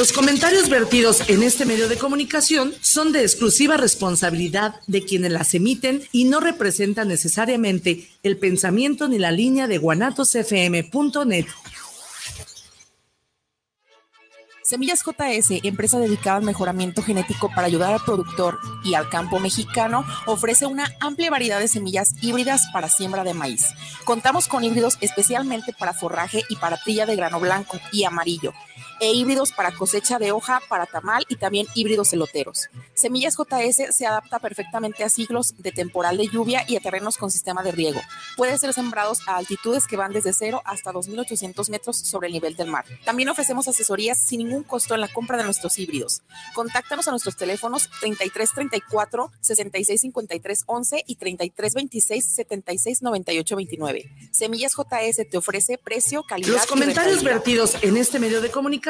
Los comentarios vertidos en este medio de comunicación son de exclusiva responsabilidad de quienes las emiten y no representan necesariamente el pensamiento ni la línea de guanatosfm.net. Semillas JS, empresa dedicada al mejoramiento genético para ayudar al productor y al campo mexicano, ofrece una amplia variedad de semillas híbridas para siembra de maíz. Contamos con híbridos especialmente para forraje y para trilla de grano blanco y amarillo e híbridos para cosecha de hoja, para tamal y también híbridos eloteros. Semillas JS se adapta perfectamente a siglos de temporal de lluvia y a terrenos con sistema de riego. Puede ser sembrados a altitudes que van desde 0 hasta 2.800 metros sobre el nivel del mar. También ofrecemos asesorías sin ningún costo en la compra de nuestros híbridos. Contáctanos a nuestros teléfonos 3334 6653 11 y 3326 7698 29. Semillas JS te ofrece precio, calidad. Los comentarios vertidos en este medio de comunicación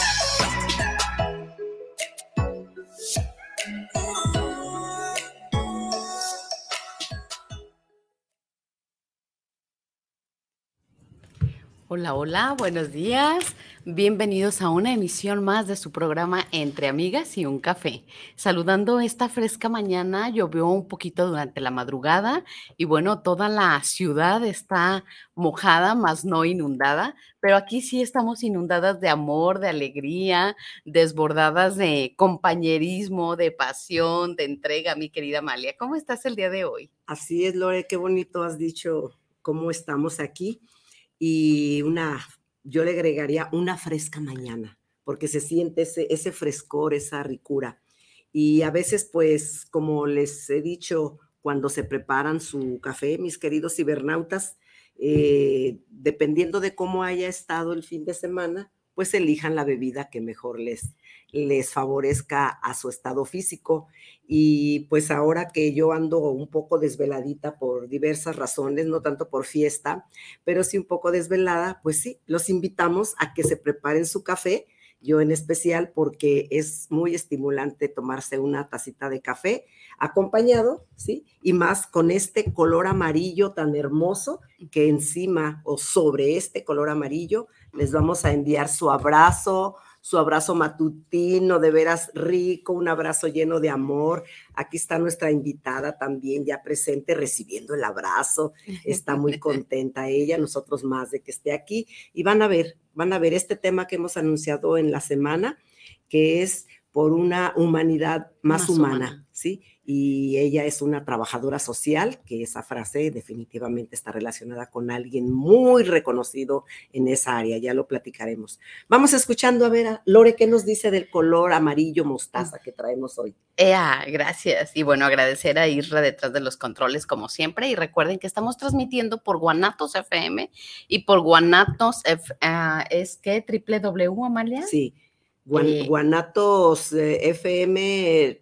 Hola, hola, buenos días. Bienvenidos a una emisión más de su programa Entre Amigas y un Café. Saludando esta fresca mañana, llovió un poquito durante la madrugada y bueno, toda la ciudad está mojada, más no inundada, pero aquí sí estamos inundadas de amor, de alegría, desbordadas de compañerismo, de pasión, de entrega, mi querida Amalia. ¿Cómo estás el día de hoy? Así es, Lore, qué bonito has dicho cómo estamos aquí y una, yo le agregaría una fresca mañana, porque se siente ese, ese frescor, esa ricura. Y a veces, pues, como les he dicho, cuando se preparan su café, mis queridos cibernautas, eh, dependiendo de cómo haya estado el fin de semana, pues elijan la bebida que mejor les, les favorezca a su estado físico. Y pues ahora que yo ando un poco desveladita por diversas razones, no tanto por fiesta, pero sí un poco desvelada, pues sí, los invitamos a que se preparen su café, yo en especial porque es muy estimulante tomarse una tacita de café acompañado, ¿sí? Y más con este color amarillo tan hermoso que encima o sobre este color amarillo les vamos a enviar su abrazo, su abrazo matutino, de veras rico, un abrazo lleno de amor. Aquí está nuestra invitada también ya presente recibiendo el abrazo. Está muy contenta ella, nosotros más de que esté aquí. Y van a ver, van a ver este tema que hemos anunciado en la semana, que es por una humanidad más, humana, ¿sí? Y ella es una trabajadora social, que esa frase definitivamente está relacionada con alguien muy reconocido en esa área, ya lo platicaremos. Vamos escuchando a ver a Lore, ¿qué nos dice del color amarillo mostaza que traemos hoy? Ea, gracias. Y bueno, agradecer a Isra detrás de los controles como siempre. Y recuerden que estamos transmitiendo por Guanatos FM y por Guanatos, F, uh, ¿es que www, Amalia? Sí, eh, Guanatos eh, FM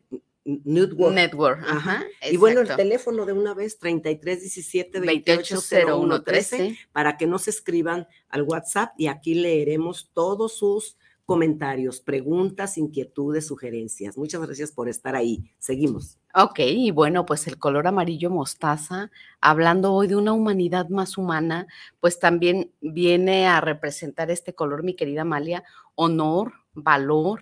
Network. Network, ajá. Y bueno, el teléfono de una vez, 3317 280113, para que nos escriban al WhatsApp y aquí leeremos todos sus comentarios, preguntas, inquietudes, sugerencias. Muchas gracias por estar ahí. Seguimos. Ok, y bueno, pues el color amarillo mostaza, hablando hoy de una humanidad más humana, pues también viene a representar este color, mi querida Amalia, honor, valor,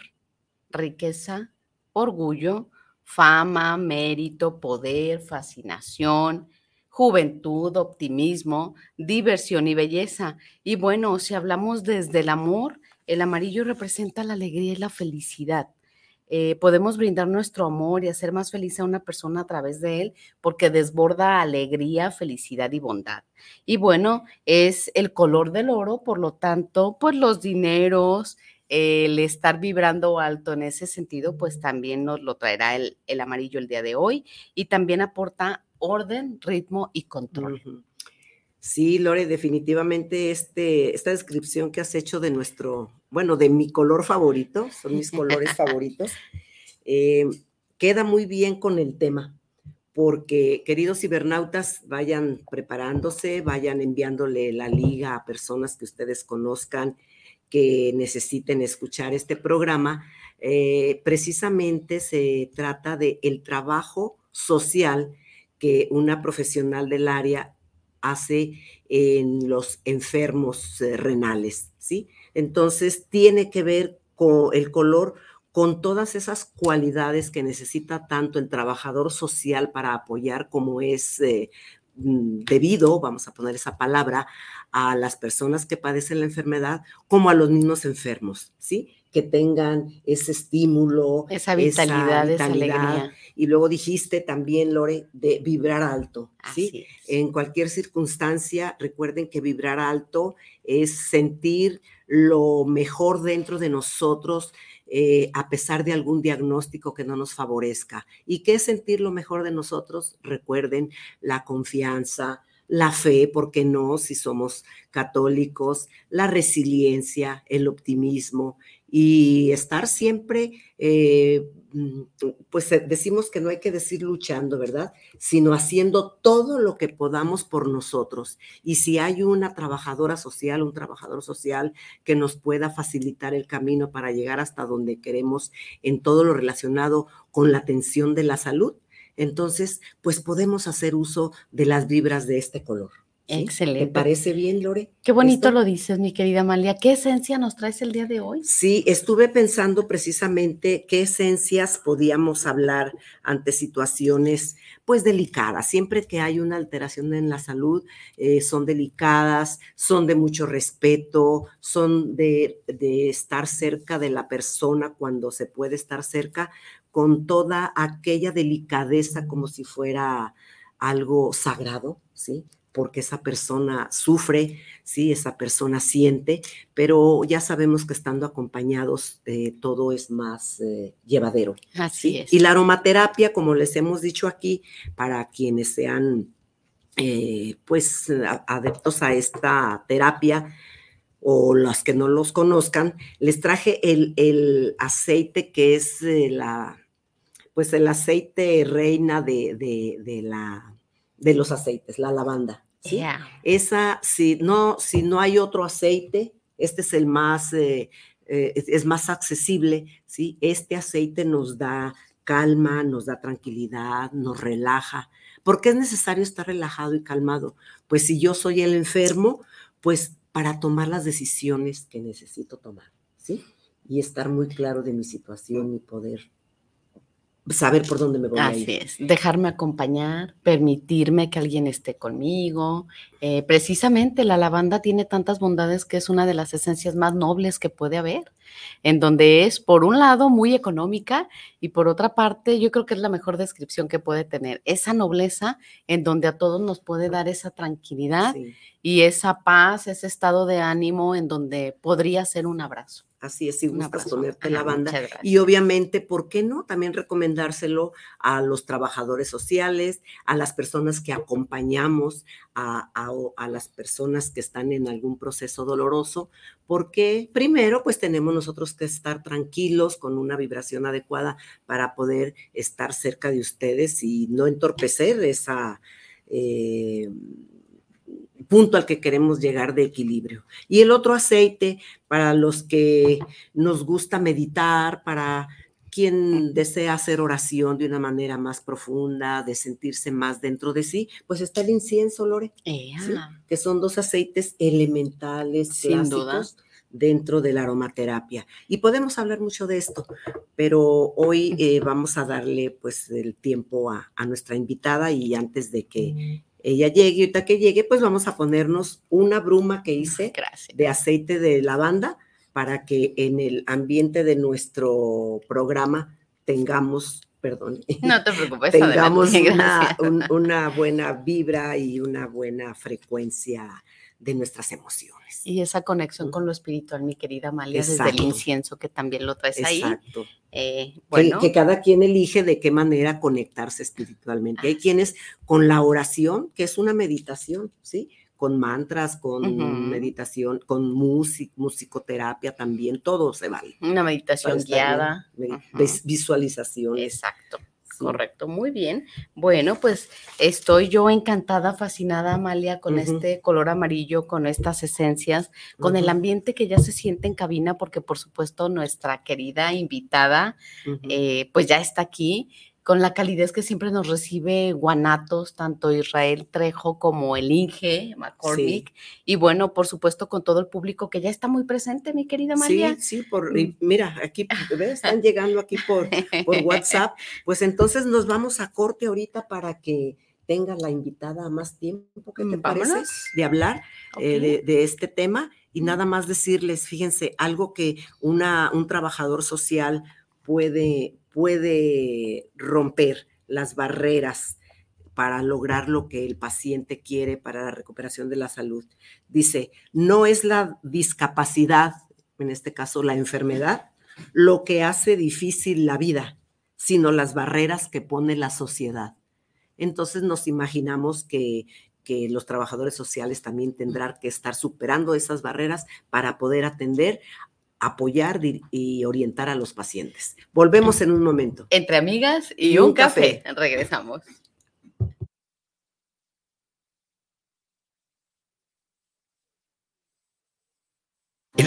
riqueza, orgullo, fama, mérito, poder, fascinación, juventud, optimismo, diversión y belleza. Y bueno, si hablamos desde el amor, el amarillo representa la alegría y la felicidad. eh, podemos brindar nuestro amor y hacer más feliz a una persona a través de él porque desborda alegría, felicidad y bondad. Y bueno, es el color del oro, por lo tanto, pues los dineros, el estar vibrando alto en ese sentido, pues también nos lo traerá el, el amarillo el día de hoy y también aporta orden, ritmo y control. Sí, Lore, definitivamente este, esta descripción que has hecho de nuestro, bueno, de mi color favorito, son mis colores favoritos, eh, queda muy bien con el tema, porque queridos cibernautas, vayan preparándose, vayan enviándole la liga a personas que ustedes conozcan, que necesiten escuchar este programa. Eh, precisamente se trata de el trabajo social que una profesional del área hace en los enfermos eh, renales, ¿sí? Entonces tiene que ver con el color con todas esas cualidades que necesita tanto el trabajador social para apoyar como es eh, debido, vamos a poner esa palabra, a las personas que padecen la enfermedad como a los mismos enfermos, ¿sí? que tengan ese estímulo, esa vitalidad, esa, alegría. Y luego dijiste también, Lore, de vibrar alto. ¿sí? En cualquier circunstancia, recuerden que vibrar alto es sentir lo mejor dentro de nosotros, eh, a pesar de algún diagnóstico que no nos favorezca. ¿Y qué es sentir lo mejor de nosotros? Recuerden la confianza, la fe, ¿por qué no? Si somos católicos, la resiliencia, el optimismo, y estar siempre, eh, mm, pues eh, decimos que no hay que decir luchando, ¿verdad? Sino haciendo todo lo que podamos por nosotros. Y si hay una trabajadora social, un trabajador social que nos pueda facilitar el camino para llegar hasta donde queremos en todo lo relacionado con la atención de la salud, entonces, pues podemos hacer uso de las vibras de este color. Excelente. ¿Te parece bien, Lore? Qué bonito lo dices, mi querida Amalia. ¿Qué esencia nos traes el día de hoy? Sí, estuve pensando precisamente qué esencias podíamos hablar ante situaciones pues delicadas. Siempre que hay una alteración en la salud, eh, son delicadas, son de mucho respeto, son de, de estar cerca de la persona cuando se puede estar cerca, con toda aquella delicadeza como si fuera algo sagrado, ¿sí? Porque esa persona sufre, sí, esa persona siente, pero ya sabemos que estando acompañados eh, todo es más eh, llevadero. Así es. Y la aromaterapia, como les hemos dicho aquí, para quienes sean eh, pues adeptos a esta terapia o las que no los conozcan, les traje el, el aceite que es la, pues el aceite reina de, de, de la de los aceites, la lavanda. Esa, si no, si no hay otro aceite, este es el más, eh, eh, es, más accesible, ¿sí? Este aceite nos da calma, nos da tranquilidad, nos relaja. ¿Por qué es necesario estar relajado y calmado? Pues si yo soy el enfermo, pues para tomar las decisiones que necesito tomar, ¿sí? Y estar muy claro de mi situación y poder saber por dónde me voy Así a ir. es, dejarme acompañar, permitirme que alguien esté conmigo. Eh, precisamente la lavanda tiene tantas bondades que es una de las esencias más nobles que puede haber, en donde es, por un lado, muy económica y por otra parte, yo creo que es la mejor descripción que puede tener, esa nobleza en donde a todos nos puede dar esa tranquilidad y esa paz, ese estado de ánimo en donde podría ser un abrazo. Así es, si gustas ponerte la banda. Y obviamente, ¿por qué no? También recomendárselo a los trabajadores sociales, a las personas que acompañamos, a, a, las personas que están en algún proceso doloroso, porque primero, pues tenemos nosotros que estar tranquilos con una vibración adecuada para poder estar cerca de ustedes y no entorpecer esa... Eh, punto al que queremos llegar de equilibrio. Y el otro aceite para los que nos gusta meditar, para quien desea hacer oración de una manera más profunda, de sentirse más dentro de sí, pues está el incienso, Lore, que son dos aceites elementales, Sin clásicos, dentro de la aromaterapia. Y podemos hablar mucho de esto, pero hoy eh, vamos a darle pues el tiempo a, a, nuestra invitada y antes de que ella llegue, ahorita que llegue, pues vamos a ponernos una bruma que hice de aceite de lavanda para que en el ambiente de nuestro programa tengamos, perdón, no te preocupes, tengamos una, una buena vibra y una buena frecuencia de nuestras emociones. Y esa conexión con lo espiritual, mi querida Amalia, desde el incienso que también lo traes ahí. Exacto. Eh, bueno. Que, cada quien elige de qué manera conectarse espiritualmente. Hay quienes con la oración, que es una meditación, ¿sí? Con mantras, con meditación, con musicoterapia también, todo se vale. Una meditación guiada. Visualización. Exacto. Correcto, muy bien. Bueno, pues estoy yo encantada, fascinada, Amalia, con este color amarillo, con estas esencias, con el ambiente que ya se siente en cabina, porque por supuesto nuestra querida invitada, eh, pues ya está aquí con la calidez que siempre nos recibe Guanatos, tanto Israel Trejo como el Inge McCormick, y bueno, por supuesto con todo el público que ya está muy presente, mi querida María. Sí, sí, por, mm. mira, aquí están llegando aquí por, por WhatsApp, pues entonces nos vamos a corte ahorita para que tenga la invitada más tiempo, ¿qué te mm, parece? De hablar eh, de, este tema y nada más decirles, fíjense, algo que una, un trabajador social puede, puede romper las barreras para lograr lo que el paciente quiere para la recuperación de la salud. Dice, no es la discapacidad, en este caso la enfermedad, lo que hace difícil la vida, sino las barreras que pone la sociedad. Entonces nos imaginamos que, que los trabajadores sociales también tendrán que estar superando esas barreras para poder atender apoyar y orientar a los pacientes. Volvemos en un momento. Entre amigas y, un, café. Regresamos.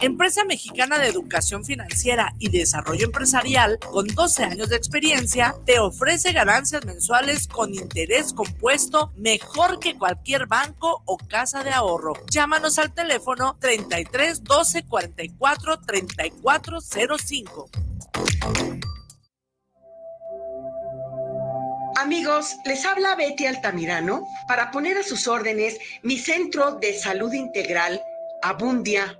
Empresa Mexicana de Educación Financiera y Desarrollo Empresarial, con 12 años de experiencia, te ofrece ganancias mensuales con interés compuesto mejor que cualquier banco o casa de ahorro. Llámanos al teléfono 33 12 44 34 05. Amigos, les habla Betty Altamirano para poner a sus órdenes mi centro de salud integral Abundia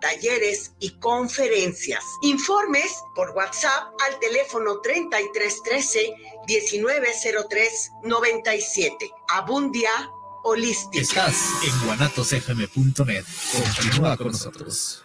talleres y conferencias. Informes por WhatsApp al teléfono 3313 1903 97. Abundia Holística. Estás en guanatosfm.net. Continúa con nosotros.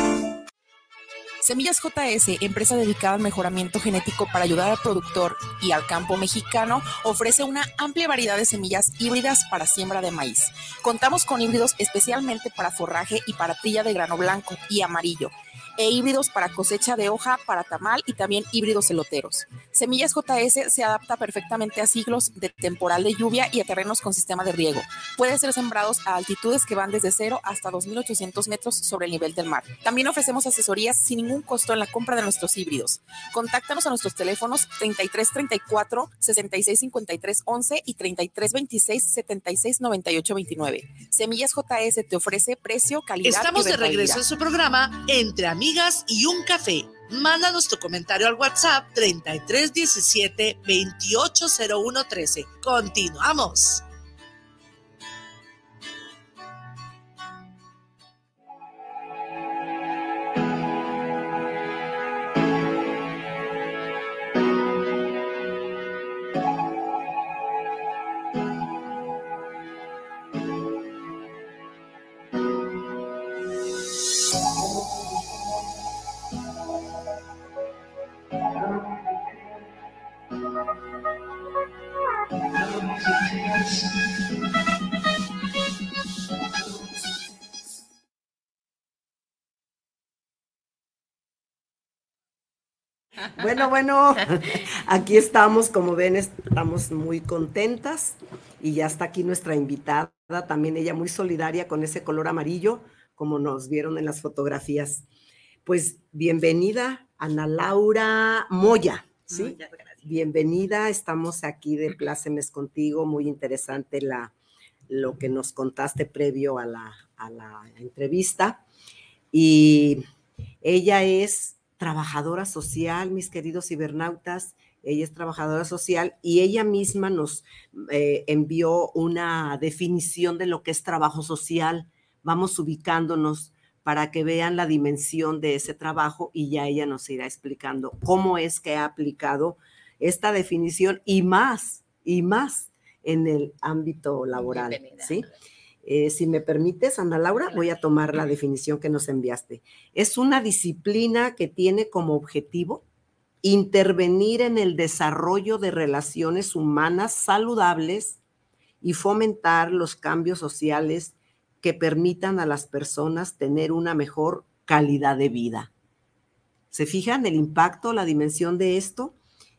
Semillas JS, empresa dedicada al mejoramiento genético para ayudar al productor y al campo mexicano, ofrece una amplia variedad de semillas híbridas para siembra de maíz. Contamos con híbridos especialmente para forraje y para trilla de grano blanco y amarillo e híbridos para cosecha de hoja, para tamal y también híbridos eloteros. Semillas JS se adapta perfectamente a siglos de temporal de lluvia y a terrenos con sistema de riego. Puede ser sembrados a altitudes que van desde 0 hasta 2.800 metros sobre el nivel del mar. También ofrecemos asesorías sin ningún costo en la compra de nuestros híbridos. Contáctanos a nuestros teléfonos 3334 6653 11 y 3326 7698 29. Semillas JS te ofrece precio, calidad Estamos de regreso en su programa Entre amigas y un café. Mándanos tu comentario al WhatsApp 3317 280113. Continuamos. Bueno, bueno, aquí estamos, como ven, estamos muy contentas y ya está aquí nuestra invitada, también ella muy solidaria con ese color amarillo, como nos vieron en las fotografías. Pues bienvenida, Ana Laura Moya, ¿sí? Bienvenida, estamos aquí de Plácemes contigo, muy interesante la, lo que nos contaste previo a la, a la entrevista. Y ella es trabajadora social, mis queridos cibernautas. Ella es trabajadora social y ella misma nos eh, envió una definición de lo que es trabajo social. Vamos ubicándonos para que vean la dimensión de ese trabajo y ya ella nos irá explicando cómo es que ha aplicado esta definición y más, y más en el ámbito laboral. ¿sí? Eh, si me permites, Ana Laura, voy a tomar la definición que nos enviaste. Es una disciplina que tiene como objetivo intervenir en el desarrollo de relaciones humanas saludables y fomentar los cambios sociales que permitan a las personas tener una mejor calidad de vida. ¿Se fijan el impacto, la dimensión de esto?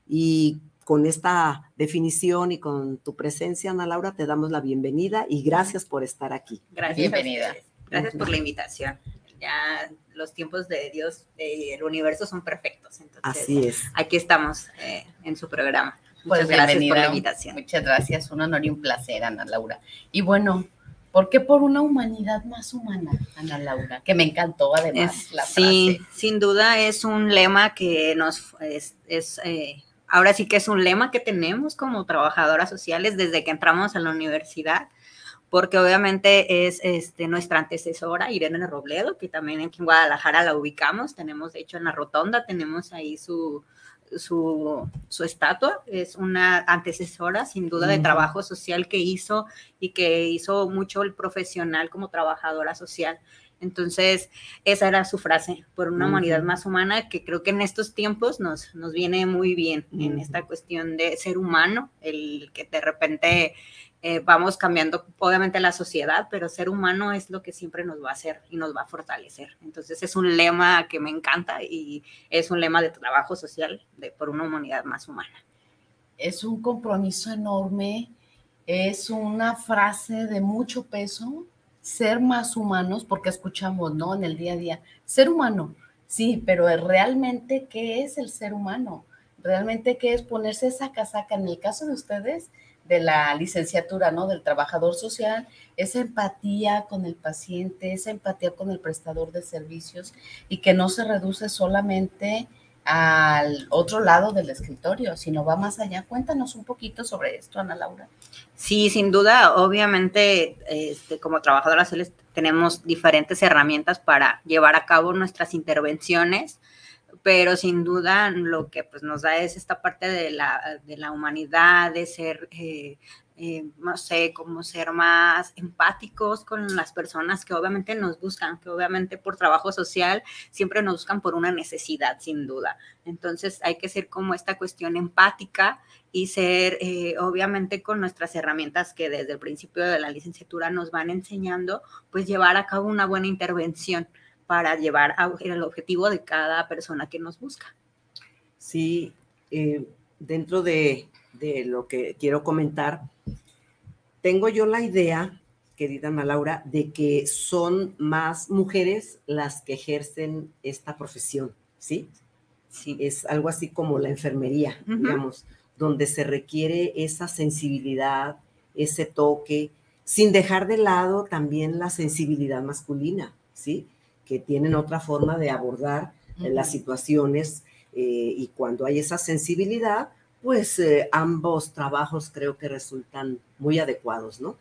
Y con esta definición y con tu presencia, Ana Laura, te damos la bienvenida y gracias por estar aquí. Gracias. Bienvenida. Gracias por la invitación. Ya los tiempos de Dios, del universo son perfectos. Entonces, Así es. Aquí estamos eh, en su programa. Muchas pues gracias por la invitación. Muchas gracias, un honor y un placer, Ana Laura. Y bueno, ¿por qué por una humanidad más humana, Ana Laura? Que me encantó además la frase. Sí, sin duda es un lema que nos es, es eh, ahora sí que es un lema que tenemos como trabajadoras sociales desde que entramos a la universidad, porque obviamente es este, nuestra antecesora, Irene Robledo, que también aquí en Guadalajara la ubicamos, tenemos de hecho en la rotonda, tenemos ahí su, su, su, estatua, es una antecesora sin duda de trabajo social que hizo y que hizo mucho el profesional como trabajadora social. Entonces, esa era su frase, por una humanidad más humana, que creo que en estos tiempos nos, nos viene muy bien en esta cuestión de ser humano, el que de repente eh, vamos cambiando, obviamente, la sociedad, pero ser humano es lo que siempre nos va a hacer y nos va a fortalecer. Entonces, es un lema que me encanta y es un lema de trabajo social de, por una humanidad más humana. Es un compromiso enorme, es una frase de mucho peso ser más humanos, porque escuchamos, ¿no? En el día a día, ser humano, sí, pero realmente, ¿qué es el ser humano? Realmente, ¿qué es ponerse esa casaca? En el caso de ustedes, de la licenciatura, ¿no? Del trabajador social, esa empatía con el paciente, esa empatía con el prestador de servicios y que no se reduce solamente al otro lado del escritorio, sino va más allá. Cuéntanos un poquito sobre esto, Ana Laura. Sí, sin duda, obviamente, este, como trabajadoras tenemos diferentes herramientas para llevar a cabo nuestras intervenciones, pero sin duda lo que pues, nos da es esta parte de la, de la humanidad, de ser eh, eh, no sé, cómo ser más empáticos con las personas que obviamente nos buscan, que obviamente por trabajo social siempre nos buscan por una necesidad, sin duda. Entonces hay que ser como esta cuestión empática y ser eh, obviamente con nuestras herramientas que desde el principio de la licenciatura nos van enseñando, pues llevar a cabo una buena intervención para llevar a el objetivo de cada persona que nos busca. Sí, eh, dentro de de lo que quiero comentar, tengo yo la idea, querida Ana Laura, de que son más mujeres las que ejercen esta profesión, ¿sí? Sí. Es algo así como la enfermería, digamos, donde se requiere esa sensibilidad, ese toque, sin dejar de lado también la sensibilidad masculina, ¿sí? Que tienen otra forma de abordar las situaciones eh, y cuando hay esa sensibilidad, pues eh, ambos trabajos creo que resultan muy adecuados, ¿no?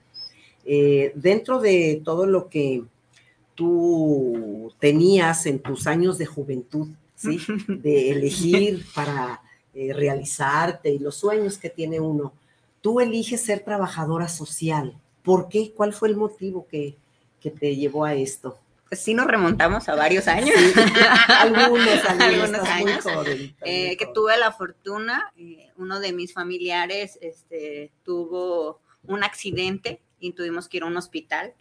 Eh, dentro de todo lo que tú tenías en tus años de juventud, ¿sí? De elegir para eh, realizarte y los sueños que tiene uno, tú eliges ser trabajadora social. ¿Por qué? ¿Cuál fue el motivo que, que te llevó a esto? Sí nos remontamos a varios años. algunos, algunos años. Eh, que tuve la fortuna, eh, uno de mis familiares este, tuvo un accidente y tuvimos que ir a un hospital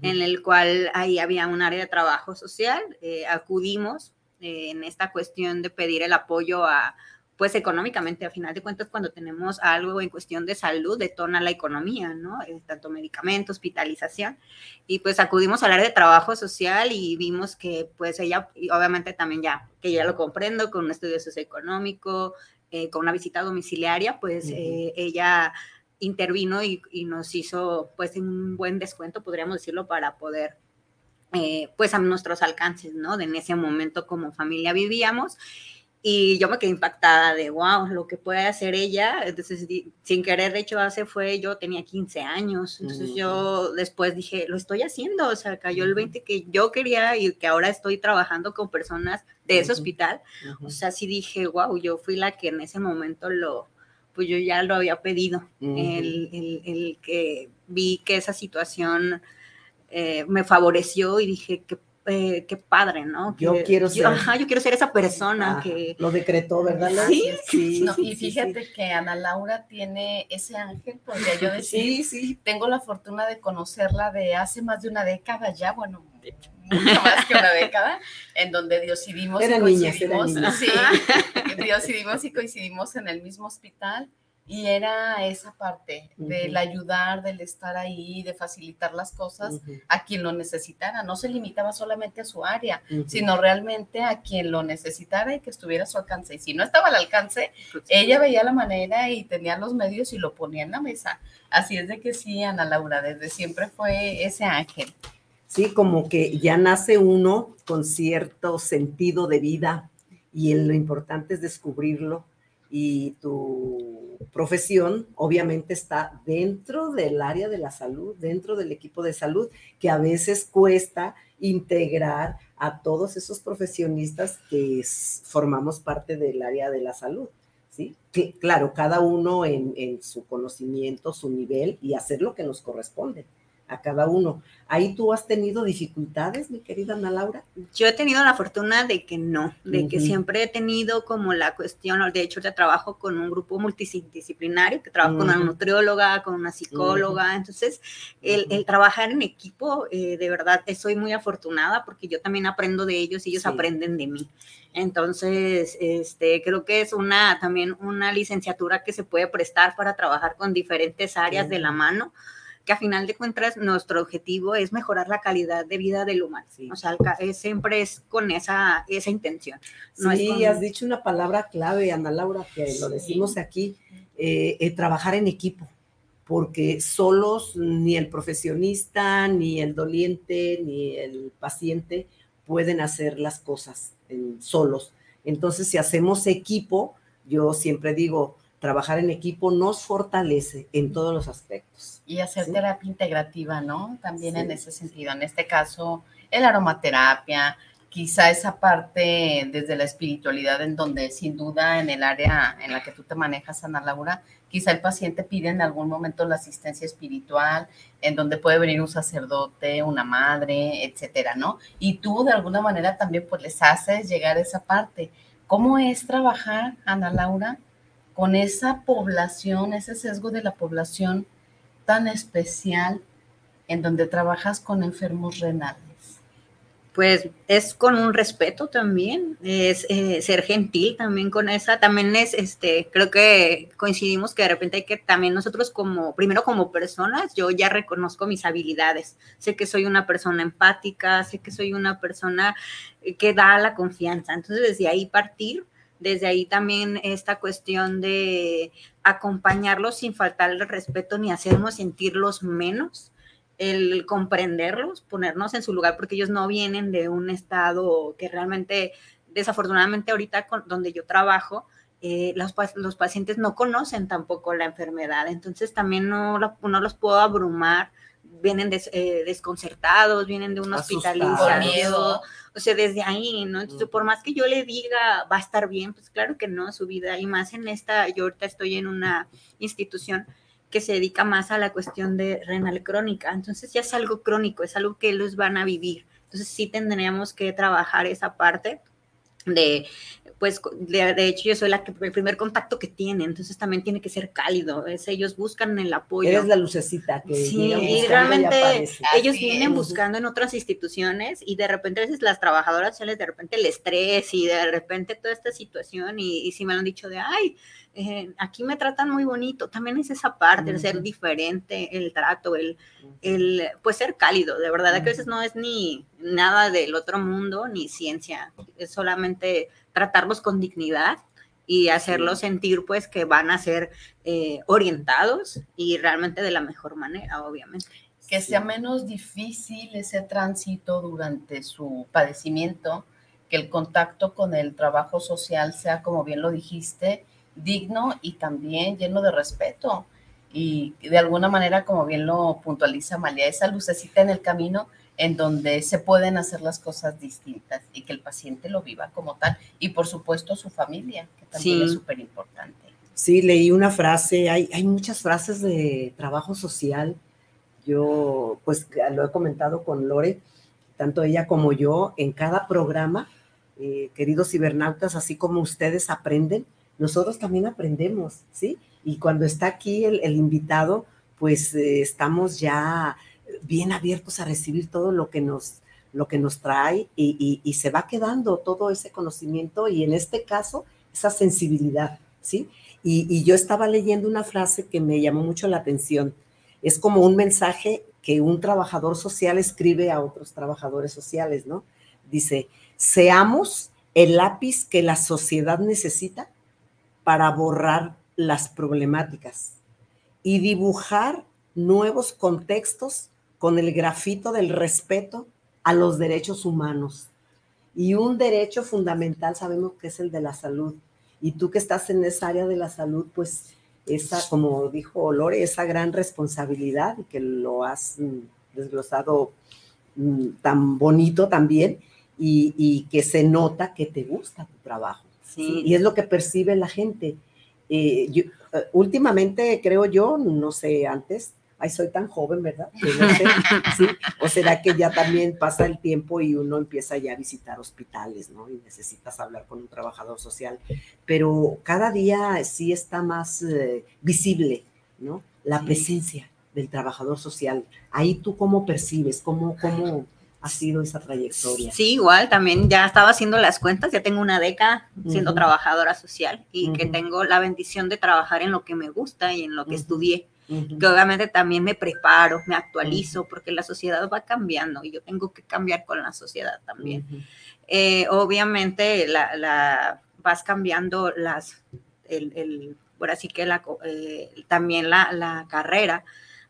en el cual ahí había un área de trabajo social. Eh, acudimos en esta cuestión de pedir el apoyo a pues económicamente, a final de cuentas, cuando tenemos algo en cuestión de salud, detona la economía, ¿no? Eh, tanto medicamentos, hospitalización. Y pues acudimos al área de trabajo social y vimos que pues ella, obviamente también ya, que ya lo comprendo, con un estudio socioeconómico, eh, con una visita domiciliaria, pues eh, ella intervino y, y, nos hizo pues un buen descuento, podríamos decirlo, para poder pues a nuestros alcances, ¿no? De en ese momento como familia vivíamos y yo me quedé impactada de, wow, lo que puede hacer ella. Entonces, sin querer, de hecho, hace fue, yo tenía 15 años. Entonces, yo después dije, lo estoy haciendo. O sea, cayó el 20 que yo quería y que ahora estoy trabajando con personas de ese hospital. O sea, sí dije, wow, yo fui la que en ese momento lo, pues yo ya lo había pedido. el, el, el, que vi que esa situación eh, me favoreció y dije, que eh, qué padre, ¿no? yo quiero ser. ajá, yo quiero ser esa persona que. Lo decretó, ¿verdad? Sí, sí, Y fíjate que Ana Laura tiene ese ángel, porque yo decir, sí, sí. tengo la fortuna de conocerla de hace más de una década ya, bueno, mucho más que una década, en donde Dios y coincidimos. Sí, Dios y coincidimos en el mismo hospital y era esa parte del ayudar, del estar ahí, de facilitar las cosas a quien lo necesitara. No se limitaba solamente a su área, sino realmente a quien lo necesitara y que estuviera a su alcance. Y si no estaba al alcance, ella veía la manera y tenía los medios y lo ponía en la mesa. Así es de que sí, Ana Laura, desde siempre fue ese ángel. Sí, como que ya nace uno con cierto sentido de vida y lo importante es descubrirlo y tu profesión obviamente está dentro del área de la salud, dentro del equipo de salud, que a veces cuesta integrar a todos esos profesionistas que formamos parte del área de la salud. ¿sí? claro, cada uno en, en su conocimiento, su nivel y hacer lo que nos corresponde a cada uno. ¿Ahí tú has tenido dificultades, mi querida Ana Laura? Yo he tenido la fortuna de que no, de que siempre he tenido como la cuestión, de hecho ya trabajo con un grupo multidisciplinario, que trabajo con una nutrióloga, con una psicóloga, entonces el, trabajar en equipo, eh, de verdad, soy muy afortunada porque yo también aprendo de ellos y ellos aprenden de mí. Entonces, este, creo que es una también una licenciatura que se puede prestar para trabajar con diferentes áreas de la mano que a final de cuentas nuestro objetivo es mejorar la calidad de vida del humano. O sea, siempre es con esa, esa intención. sí, has dicho una palabra clave, Ana Laura, que lo decimos aquí, eh, eh, trabajar en equipo, porque solos ni el profesionista, ni el doliente, ni el paciente pueden hacer las cosas solos. Entonces, si hacemos equipo, yo siempre digo, trabajar en equipo nos fortalece en todos los aspectos. Y hacer terapia integrativa, ¿no? También en ese sentido. En este caso, el aromaterapia, quizá esa parte desde la espiritualidad en donde sin duda en el área en la que tú te manejas, Ana Laura, quizá el paciente pide en algún momento la asistencia espiritual, en donde puede venir un sacerdote, una madre, etcétera, ¿no? Y tú de alguna manera también pues les haces llegar a esa parte. ¿Cómo es trabajar, Ana Laura, con esa población, ese sesgo de la población tan especial en donde trabajas con enfermos renales? Pues es con un respeto también, es eh, ser gentil también con esa, también es, este, creo que coincidimos que de repente hay que también nosotros como, primero como personas, yo ya reconozco mis habilidades, sé que soy una persona empática, sé que soy una persona que da la confianza, entonces desde ahí partir desde ahí también esta cuestión de acompañarlos sin faltarle respeto ni hacernos sentirlos menos, el comprenderlos, ponernos en su lugar, porque ellos no vienen de un estado que realmente, desafortunadamente ahorita donde yo trabajo, eh, los, los, pacientes no conocen tampoco la enfermedad, entonces también no, no los puedo abrumar, vienen eh, desconcertados, vienen de un hospital miedo, o sea, desde ahí, ¿no? Entonces, por más que yo le diga, va a estar bien, pues claro que no, su vida, y más en esta, yo ahorita estoy en una institución que se dedica más a la cuestión de renal crónica, entonces ya es algo crónico, es algo que ellos van a vivir. Entonces sí tendríamos que trabajar esa parte de pues de, hecho yo soy la que el primer contacto que tiene, entonces también tiene que ser cálido, es, ellos buscan el apoyo. Eres la lucecita que Sí, y realmente ellos vienen buscando en otras instituciones y de repente a veces las trabajadoras sociales de repente el estrés y de repente toda esta situación y, y si me lo han dicho de, ay, eh, aquí me tratan muy bonito, también es esa parte, el ser diferente, el trato, el, el, pues ser cálido, de verdad, que a veces no es ni nada del otro mundo, ni ciencia, es solamente tratarlos con dignidad y hacerlos sentir pues que van a ser eh, orientados y realmente de la mejor manera, obviamente. Que sea menos difícil ese tránsito durante su padecimiento, que el contacto con el trabajo social sea, como bien lo dijiste, digno y también lleno de respeto. Y de alguna manera, como bien lo puntualiza María, esa lucecita en el camino en donde se pueden hacer las cosas distintas y que el paciente lo viva como tal. Y por supuesto su familia, que también es súper importante. Sí, leí una frase, hay, hay muchas frases de trabajo social. Yo, pues, lo he comentado con Lore, tanto ella como yo, en cada programa, eh, queridos cibernautas, así como ustedes aprenden, nosotros también aprendemos, ¿sí? Y cuando está aquí el, invitado, pues eh, estamos ya bien abiertos a recibir todo lo que nos, lo que nos trae y, se va quedando todo ese conocimiento y en este caso esa sensibilidad, ¿sí? Y, y, yo estaba leyendo una frase que me llamó mucho la atención. Es como un mensaje que un trabajador social escribe a otros trabajadores sociales, ¿no? Dice, seamos el lápiz que la sociedad necesita para borrar las problemáticas y dibujar nuevos contextos con el grafito del respeto a los derechos humanos. Y un derecho fundamental sabemos que es el de la salud. Y tú que estás en esa área de la salud, pues esa, como dijo Lore, esa gran responsabilidad y que lo has mm, desglosado mm, tan bonito también y, que se nota que te gusta tu trabajo. Y es lo que percibe la gente. Eh, eh, últimamente, creo yo, no sé, antes, ay, soy tan joven, ¿verdad? O será que ya también pasa el tiempo y uno empieza ya a visitar hospitales, ¿no? Y necesitas hablar con un trabajador social. Pero cada día sí está más eh, visible, ¿no? La presencia del trabajador social. Ahí tú cómo percibes, cómo, cómo, ha sido esa trayectoria. Sí, igual, también ya estaba haciendo las cuentas, ya tengo una década siendo trabajadora social y que tengo la bendición de trabajar en lo que me gusta y en lo que estudié. Que obviamente también me preparo, me actualizo, porque la sociedad va cambiando y yo tengo que cambiar con la sociedad también. Eh, obviamente la, vas cambiando las, el, el, por así que la, eh, también la, la carrera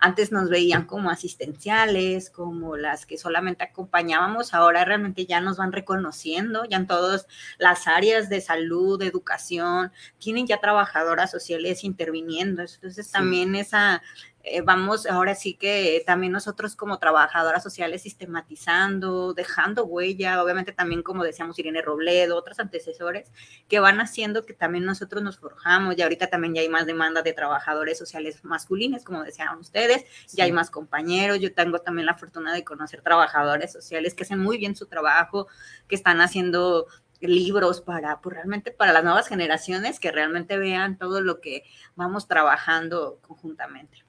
antes nos veían como asistenciales, como las que solamente acompañábamos, ahora realmente ya nos van reconociendo, ya en todas las áreas de salud, de educación, tienen ya trabajadoras sociales interviniendo. Entonces también esa, eh, vamos ahora sí que también nosotros como trabajadoras sociales sistematizando, dejando huella, obviamente también como decíamos Irene Robledo, otros antecesores, que van haciendo que también nosotros nos forjamos y ahorita también ya hay más demanda de trabajadores sociales masculinos, como decían ustedes, ya hay más compañeros, yo tengo también la fortuna de conocer trabajadores sociales que hacen muy bien su trabajo, que están haciendo libros para, pues realmente para las nuevas generaciones que realmente vean todo lo que vamos trabajando conjuntamente.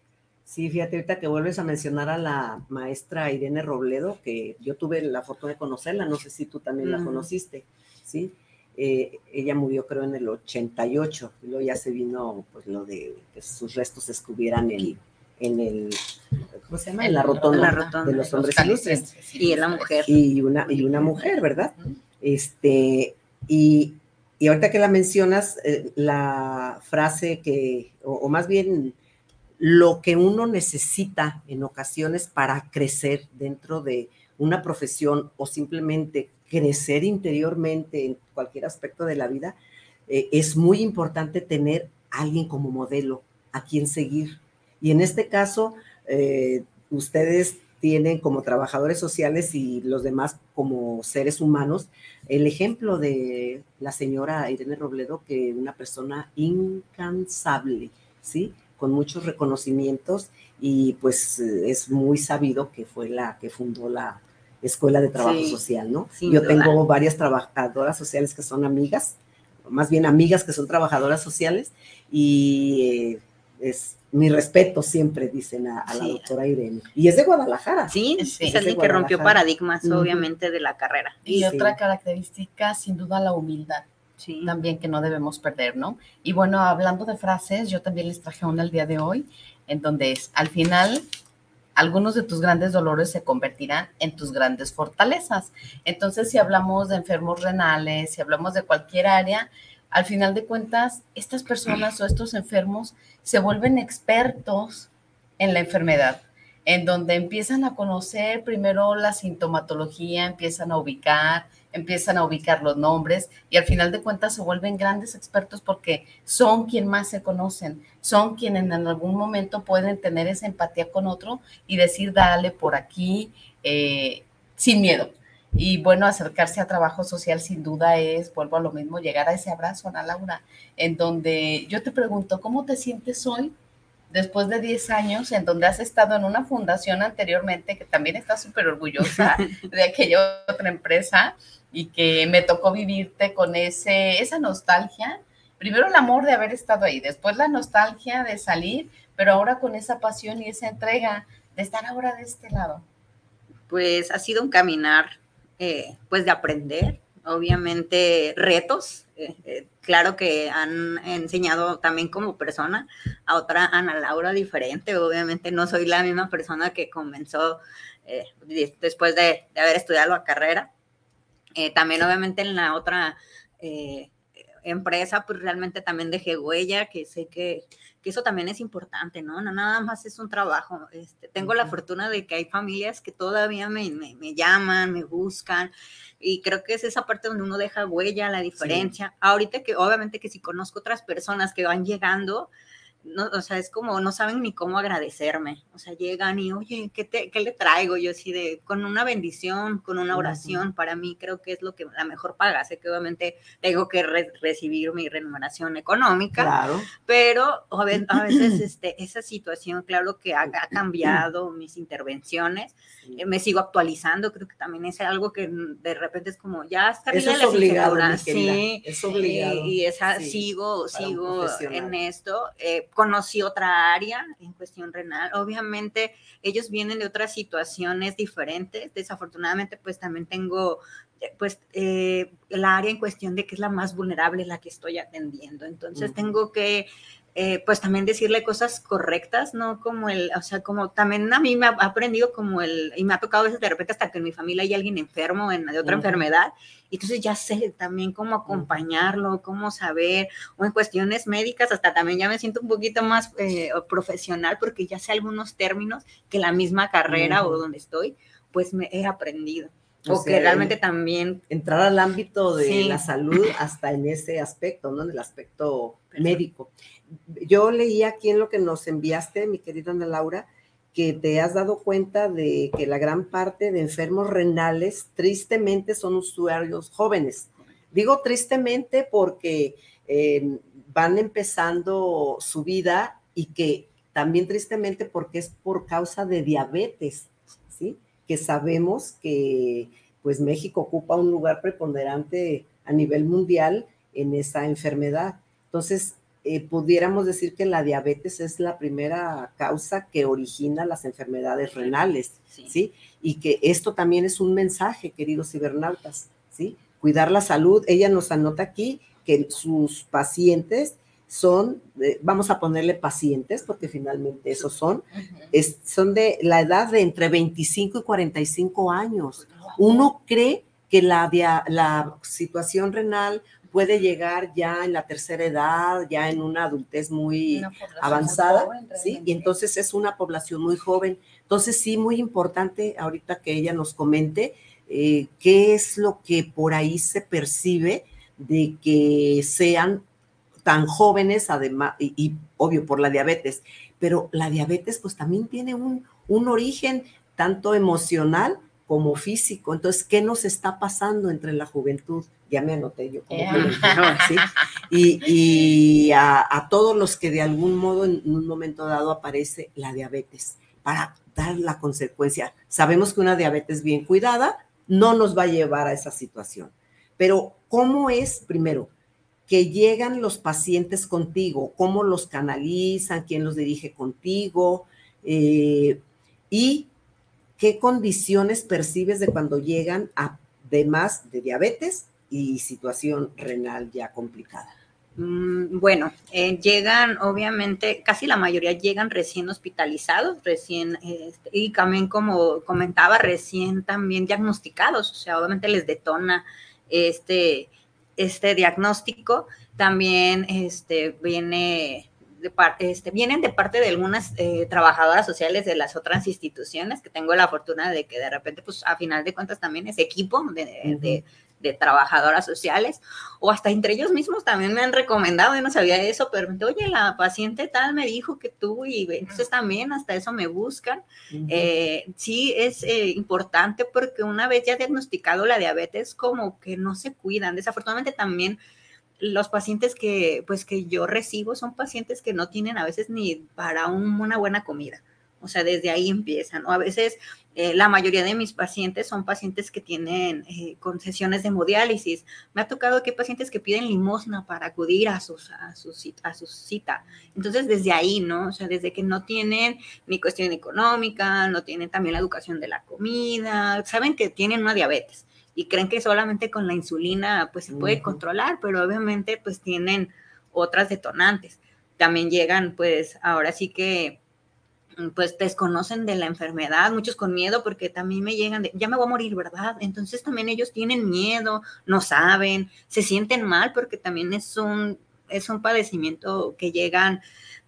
Sí, fíjate, ahorita que vuelves a mencionar a la maestra Irene Robledo, que yo tuve la fortuna de conocerla, no sé si tú también la conociste, ¿sí? Eh, ella murió creo en el 88, y luego ya se vino pues lo de que sus restos estuvieran en, en el, ¿cómo se llama? En la rotonda, de los hombres ilustres. Y en la mujer. Y una, y una mujer, ¿verdad? Este, y, y ahorita que la mencionas, eh, la frase que, o más bien lo que uno necesita en ocasiones para crecer dentro de una profesión o simplemente crecer interiormente en cualquier aspecto de la vida, eh, es muy importante tener alguien como modelo a quien seguir. Y en este caso, eh, ustedes tienen como trabajadores sociales y los demás como seres humanos el ejemplo de la señora Irene Robledo, que una persona incansable, ¿sí? Con muchos reconocimientos y pues es muy sabido que fue la que fundó la, escuela de trabajo Sí, social, ¿no? Yo duda. tengo varias trabajadoras sociales que son amigas, más bien amigas que son trabajadoras sociales, y eh, es mi respeto siempre, dicen a, a la doctora Irene. Y es de Guadalajara. Sí, Sí, es alguien que rompió paradigmas, obviamente, de la carrera. Y Sí. otra característica, sin duda, la humildad. También que no debemos perder, ¿no? Y bueno, hablando de frases, yo también les traje una el día de hoy, en donde es, al final, algunos de tus grandes dolores se convertirán en tus grandes fortalezas. Entonces, si hablamos de enfermos renales, si hablamos de cualquier área, al final de cuentas, estas personas o estos enfermos se vuelven expertos en la enfermedad, en donde empiezan a conocer primero la sintomatología, empiezan a ubicar, empiezan a ubicar los nombres y al final de cuentas se vuelven grandes expertos porque son quien más se conocen, son quienes en algún momento pueden tener esa empatía con otro y decir, dale por aquí, eh, sin miedo. Y bueno, acercarse a trabajo social sin duda es, vuelvo a lo mismo, llegar a ese abrazo, Ana Laura, en donde yo te pregunto, ¿cómo te sientes hoy? Después de 10 años, en donde has estado en una fundación anteriormente, que también está súper orgullosa de aquella otra empresa, y que me tocó vivirte con ese, esa nostalgia. Primero el amor de haber estado ahí, después la nostalgia de salir, pero ahora con esa pasión y esa entrega de estar ahora de este lado. Pues ha sido un caminar, eh, pues de aprender, obviamente retos. eh, eh, claro que han enseñado también como persona a otra Ana Laura diferente. Obviamente no soy la misma persona que comenzó de- después de, de haber estudiado la carrera. Eh, también obviamente en la otra eh, empresa, pues realmente también dejé huella, que sé que, que eso también es importante, ¿no? No nada más es un trabajo. Este, tengo la fortuna de que hay familias que todavía me, me, me llaman, me buscan, y creo que es esa parte donde uno deja huella, la diferencia. Ahorita que obviamente que si conozco otras personas que van llegando, no, o sea, es como no saben ni cómo agradecerme. O sea, llegan y, oye, ¿qué, te, qué le traigo? Yo así de, con una bendición, con una oración, para mí creo que es lo que la mejor paga. Sé que obviamente tengo que re- recibir mi remuneración económica, Claro. pero a ve- a veces este, esa situación, claro que ha, ha cambiado mis intervenciones, Sí. eh, me sigo actualizando, creo que también es algo que mm, de repente es como, ya está bien es la obligado, mi sí, Es obligado. y, y esa, Sí, sigo, sigo en esto. Eh, conocí otra área en cuestión renal. Obviamente ellos vienen de otras situaciones diferentes. Desafortunadamente, pues también tengo eh, pues eh, la área en cuestión de que es la más vulnerable la que estoy atendiendo. Entonces tengo que eh, pues también decirle cosas correctas, ¿no? Como el, o sea, como también a mí me ha aprendido como el, y me ha tocado a veces de repente hasta que en mi familia hay alguien enfermo en, de otra Ujú. enfermedad, y entonces ya sé también cómo acompañarlo, cómo saber, o en cuestiones médicas, hasta también ya me siento un poquito más eh, profesional porque ya sé algunos términos que la misma carrera o Ujú. donde estoy, pues me he aprendido. O O, que realmente también entrar al ámbito de Sí. la salud hasta en ese aspecto, ¿no? En el aspecto Perfecto. médico. Yo leí aquí en lo que nos enviaste, mi querida Ana Laura, que te has dado cuenta de que la gran parte de enfermos renales tristemente son usuarios jóvenes. Digo tristemente porque eh, van empezando su vida y que también tristemente porque es por causa de diabetes. Que sabemos que pues México ocupa un lugar preponderante a nivel mundial en esa enfermedad. Entonces, eh, pudiéramos decir que la diabetes es la primera causa que origina las enfermedades renales, Sí. ¿sí? Y que esto también es un mensaje, queridos cibernautas, ¿sí? Cuidar la salud. Ella nos anota aquí que sus pacientes son, eh, vamos a ponerle pacientes, porque finalmente esos son, es- son de la edad de entre 25 y 45 años. Uno cree que la, la situación renal puede llegar ya en la tercera edad, ya en una adultez muy Una avanzada, muy joven, ¿sí? Y entonces es una población muy joven. Entonces sí, muy importante ahorita que ella nos comente eh, qué es lo que por ahí se percibe de que sean tan jóvenes, además, y, y obvio por la diabetes, pero la diabetes pues también tiene un, un origen tanto emocional como físico. Entonces, ¿qué nos está pasando entre la juventud? Ya me anoté yo como juventud, ¿sí? Y, y a, a todos los que de algún modo en un momento dado aparece la diabetes. Para, evitar la consecuencia. Sabemos que una diabetes bien cuidada no nos va a llevar a esa situación, pero ¿cómo es, primero, que llegan los pacientes contigo? ¿Cómo los canalizan? ¿Quién los dirige contigo? Eh, y qué condiciones percibes de cuando llegan, además de diabetes y situación renal ya complicada. Mm, bueno, eh, llegan, obviamente, casi la mayoría llegan recién hospitalizados, recién, este, y también como comentaba, recién también diagnosticados, o sea, obviamente les detona este, este diagnóstico. También este, viene de este, vienen de parte de algunas eh, trabajadoras sociales de las otras instituciones, que tengo la fortuna de que de repente, pues a final de cuentas también es equipo de, de trabajadoras sociales o hasta entre ellos mismos también me han recomendado, yo no sabía eso, pero oye, la paciente tal me dijo que tú y entonces también hasta eso me buscan. Eh, sí es eh, importante porque una vez ya diagnosticado la diabetes como que no se cuidan, desafortunadamente también los pacientes que pues que yo recibo son pacientes que no tienen a veces ni para una buena comida. O sea, desde ahí empiezan. O a veces eh, la mayoría de mis pacientes son pacientes que tienen eh, concesiones de hemodiálisis. Me ha tocado que hay pacientes que piden limosna para acudir a, sus, a, su, a cita. Entonces, desde ahí, ¿no? O sea, desde que no tienen ni cuestión económica, no tienen también la educación de la comida, saben que tienen una diabetes y creen que solamente con la insulina pues se puede controlar, pero obviamente pues tienen otras detonantes. También llegan pues ahora sí que pues desconocen de la enfermedad, muchos con miedo porque también me llegan de, ya me voy a morir, ¿verdad? Entonces también ellos tienen miedo, no saben, se sienten mal porque también es un, es un padecimiento que llegan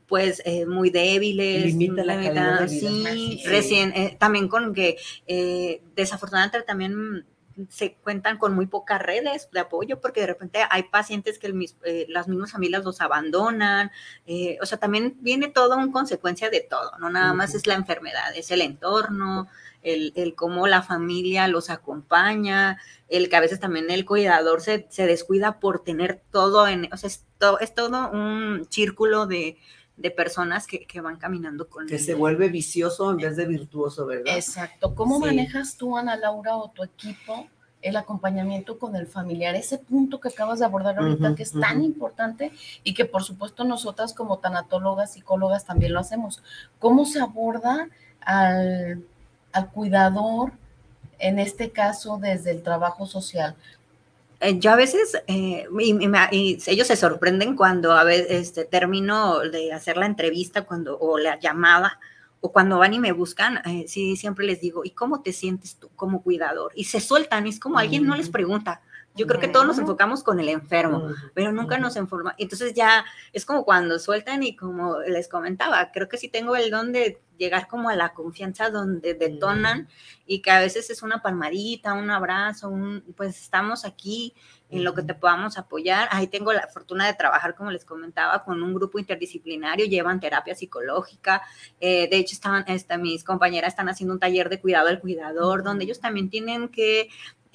pues eh, muy débiles, Limita la calidad de vida. sí, recién, eh, también con que eh, desafortunadamente también se cuentan con muy pocas redes de apoyo porque de repente hay pacientes que eh, las mismas familias los abandonan, eh, o sea, también viene todo en consecuencia de todo, no nada más es la enfermedad, es el entorno, el, el, cómo la familia los acompaña, el que a veces también el cuidador se, se descuida por tener todo en, o sea, es, es todo un círculo de, de personas que, que, van caminando con Que se vuelve vicioso en vez de virtuoso, ¿verdad? Exacto. ¿Cómo manejas tú, Ana Laura, o tu equipo el acompañamiento con el familiar? Ese punto que acabas de abordar ahorita, que es tan importante y que por supuesto nosotras como tanatólogas, psicólogas también lo hacemos. ¿Cómo se aborda al, al cuidador, en este caso desde el trabajo social? Eh, yo a veces, eh, y, ellos se sorprenden cuando a veces este, termino de hacer la entrevista cuando, o la llamada, o cuando van y me buscan, eh, sí, siempre les digo, ¿y cómo te sientes tú como cuidador? Y se sueltan, es como alguien no les pregunta. Yo creo que todos nos enfocamos con el enfermo, pero nunca nos informa. Entonces ya es como cuando sueltan y como les comentaba, creo que sí tengo el don de llegar como a la confianza donde detonan y que a veces es una palmadita, un abrazo, un, pues estamos aquí en lo que te podamos apoyar. Ahí tengo la fortuna de trabajar, como les comentaba, con un grupo interdisciplinario, llevan terapia psicológica. Eh, de hecho, estaban, esta, mis compañeras están haciendo un taller de cuidado al cuidador, donde ellos también tienen que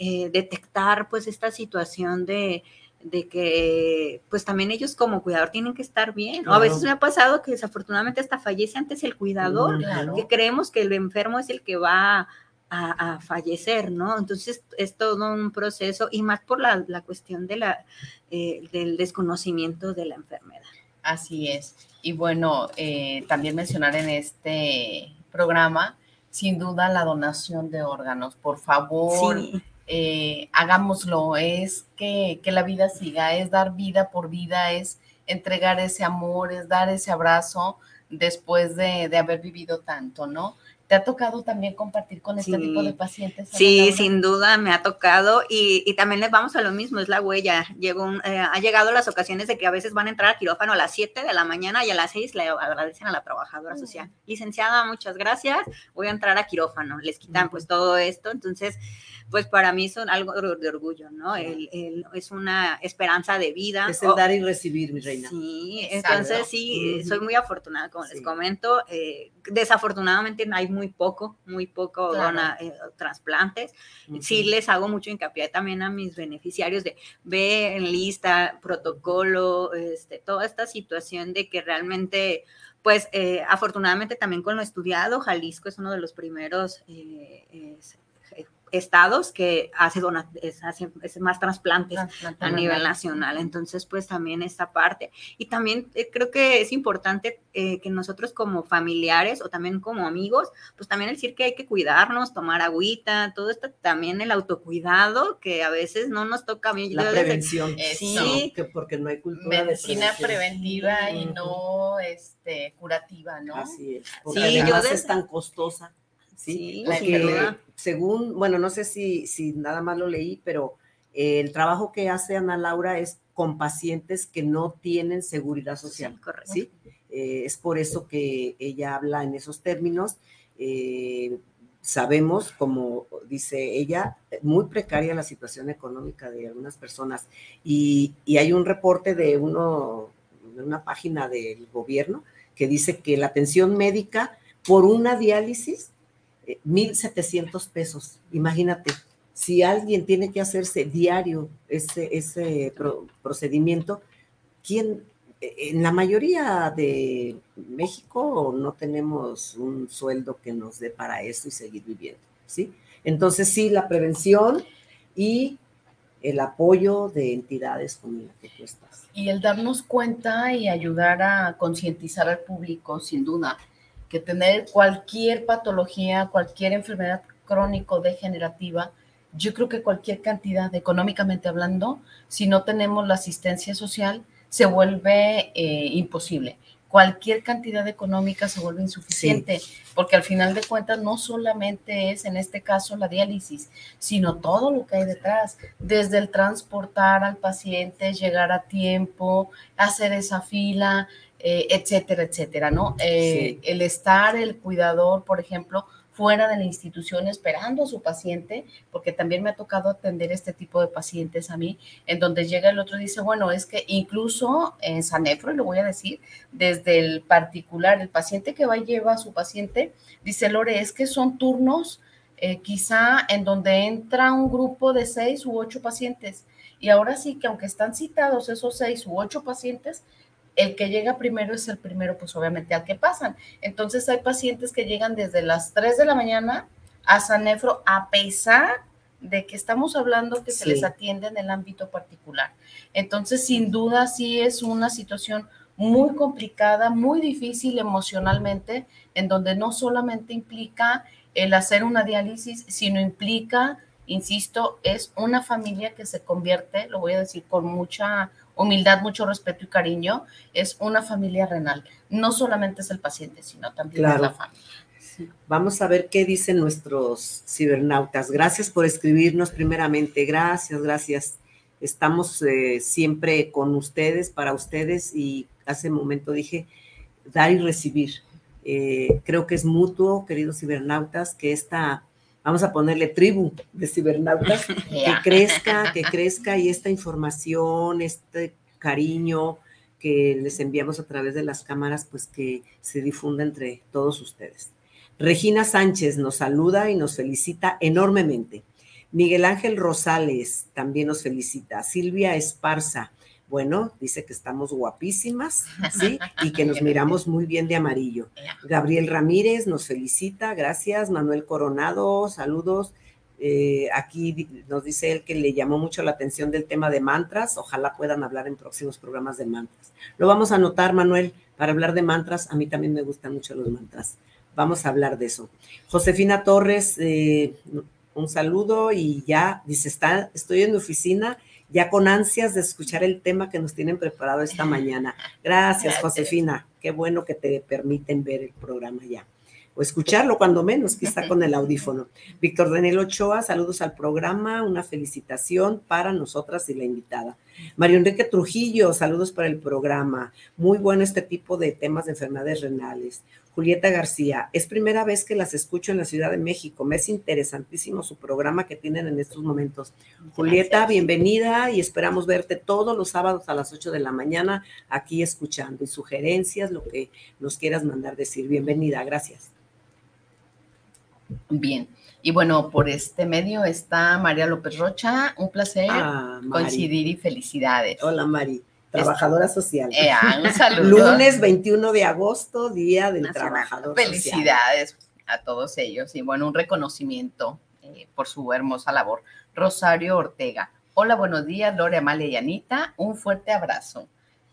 eh, detectar pues esta situación de, de que pues también ellos como cuidador tienen que estar bien. A veces me ha pasado que desafortunadamente hasta fallece antes el cuidador, que creemos que el enfermo es el que va a, fallecer, ¿no? Entonces es todo un proceso y más por la, la cuestión de la, eh, del desconocimiento de la enfermedad. Así es. Y bueno, eh, también mencionar en este programa, sin duda, la donación de órganos. Por favor, eh, hagámoslo. Es que, que la vida siga, es dar vida por vida, es entregar ese amor, es dar ese abrazo después de, de haber vivido tanto, ¿no? ¿Te ha tocado también compartir con este tipo de pacientes? Sí, sin duda me ha tocado y, y, también les vamos a lo mismo, es la huella. Llegó eh, ha llegado las ocasiones de que a veces van a entrar al quirófano a las 7 de la mañana y a las 6 le agradecen a la trabajadora social. Licenciada, muchas gracias, voy a entrar a quirófano. Les quitan pues todo esto, entonces pues para mí son algo de orgullo, ¿no? El, el, es una esperanza de vida. Es el dar y recibir, mi reina. Sí, entonces sí, soy muy afortunada, como les comento. Eh, desafortunadamente hay muy poco, muy poco claro. eh, trasplantes. Uh -huh. Sí les hago mucho hincapié también a mis beneficiarios de ver en lista, protocolo, este, toda esta situación de que realmente pues eh, afortunadamente también con lo estudiado, Jalisco es uno de los primeros eh, estados que hace, hace, más trasplantes a nivel nacional. Entonces, pues también esta parte. Y también eh, creo que es importante eh, que nosotros como familiares o también como amigos, pues también decir que hay que cuidarnos, tomar agüita, todo esto también el autocuidado, que a veces no nos toca bien. La prevención. Sí. Que porque no hay cultura Medicina preventiva y no este, curativa, ¿no? Así es. Porque además es tan costosa. Sí, según, bueno, no sé si, si nada más lo leí, pero eh, el trabajo que hace Ana Laura es con pacientes que no tienen seguridad social. correcto. ¿sí? Eh, es por eso que ella habla en esos términos. Eh, sabemos, como dice ella, muy precaria la situación económica de algunas personas. Y, y hay un reporte de, uno, de una página del gobierno que dice que la atención médica por una diálisis 1.700 pesos. Imagínate, si alguien tiene que hacerse diario ese, ese procedimiento, ¿quién? En la mayoría de México no tenemos un sueldo que nos dé para eso y seguir viviendo, ¿sí? Entonces sí, la prevención y el apoyo de entidades como la que tú estás. Y el darnos cuenta y ayudar a concientizar al público, sin duda, que tener cualquier patología, cualquier enfermedad crónico-degenerativa, yo creo que cualquier cantidad, económicamente hablando, si no tenemos la asistencia social, se vuelve eh, imposible. Cualquier cantidad económica se vuelve insuficiente, porque al final de cuentas no solamente es en este caso la diálisis, sino todo lo que hay detrás, desde el transportar al paciente, llegar a tiempo, hacer esa fila, eh, etcétera, etcétera, ¿no? Eh, el estar el cuidador, por ejemplo, fuera de la institución esperando a su paciente, porque también me ha tocado atender este tipo de pacientes a mí, en donde llega el otro y dice, bueno, es que incluso en Sanefro, y lo voy a decir, desde el particular, el paciente que va y lleva a su paciente, dice Lore, es que son turnos eh, quizá en donde entra un grupo de seis u ocho pacientes. Y ahora sí que aunque están citados esos seis u ocho pacientes, el que llega primero es el primero, pues obviamente al que pasan. Entonces hay pacientes que llegan desde las 3 de la mañana a Sanefro a pesar de que estamos hablando que se les atiende en el ámbito particular. Entonces, sin duda, sí es una situación muy complicada, muy difícil emocionalmente, en donde no solamente implica el hacer una diálisis, sino implica, insisto, es una familia que se convierte, lo voy a decir con mucha humildad, mucho respeto y cariño, es una familia renal. No solamente es el paciente, sino también es la familia. Vamos a ver qué dicen nuestros cibernautas. Gracias por escribirnos primeramente. Gracias, gracias. Estamos eh, siempre con ustedes, para ustedes, y hace un momento dije dar y recibir. Eh, creo que es mutuo, queridos cibernautas, que esta vamos a ponerle tribu de cibernautas, que crezca, que crezca y esta información, este cariño que les enviamos a través de las cámaras, pues que se difunda entre todos ustedes. Regina Sánchez nos saluda y nos felicita enormemente. Miguel Ángel Rosales también nos felicita. Silvia Esparza, bueno, dice que estamos guapísimas, ¿sí? Y que nos miramos muy bien de amarillo. Gabriel Ramírez nos felicita, gracias. Manuel Coronado, saludos. Eh, aquí nos dice él que le llamó mucho la atención del tema de mantras. Ojalá puedan hablar en próximos programas de mantras. Lo vamos a anotar, Manuel, para hablar de mantras. A mí también me gustan mucho los mantras. Vamos a hablar de eso. Josefina Torres, eh, un saludo y ya dice, está, estoy en mi oficina ya con ansias de escuchar el tema que nos tienen preparado esta mañana. Gracias, Josefina. Qué bueno que te permiten ver el programa ya. O escucharlo cuando menos, quizá con el audífono. Víctor Daniel Ochoa, saludos al programa, una felicitación para nosotras y la invitada. Mario Enrique Trujillo, saludos para el programa. Muy bueno este tipo de temas de enfermedades renales. Julieta García, es primera vez que las escucho en la Ciudad de México. Me es interesantísimo su programa que tienen en estos momentos. Julieta, bienvenida y esperamos verte todos los sábados a las 8 de la mañana aquí escuchando y sugerencias, lo que nos quieras mandar decir. Bienvenida, gracias. Bien, y bueno, por este medio está María López Rocha. Un placer ah, coincidir y felicidades. Hola, Mari. trabajadora social. Eh, ah, un saludo. Lunes 21 de agosto, Día del Nacional. Trabajador Felicidades a todos ellos y bueno, un reconocimiento eh, por su hermosa labor. Rosario Ortega. Hola, buenos días, Lore, Amalia y Anita. Un fuerte abrazo.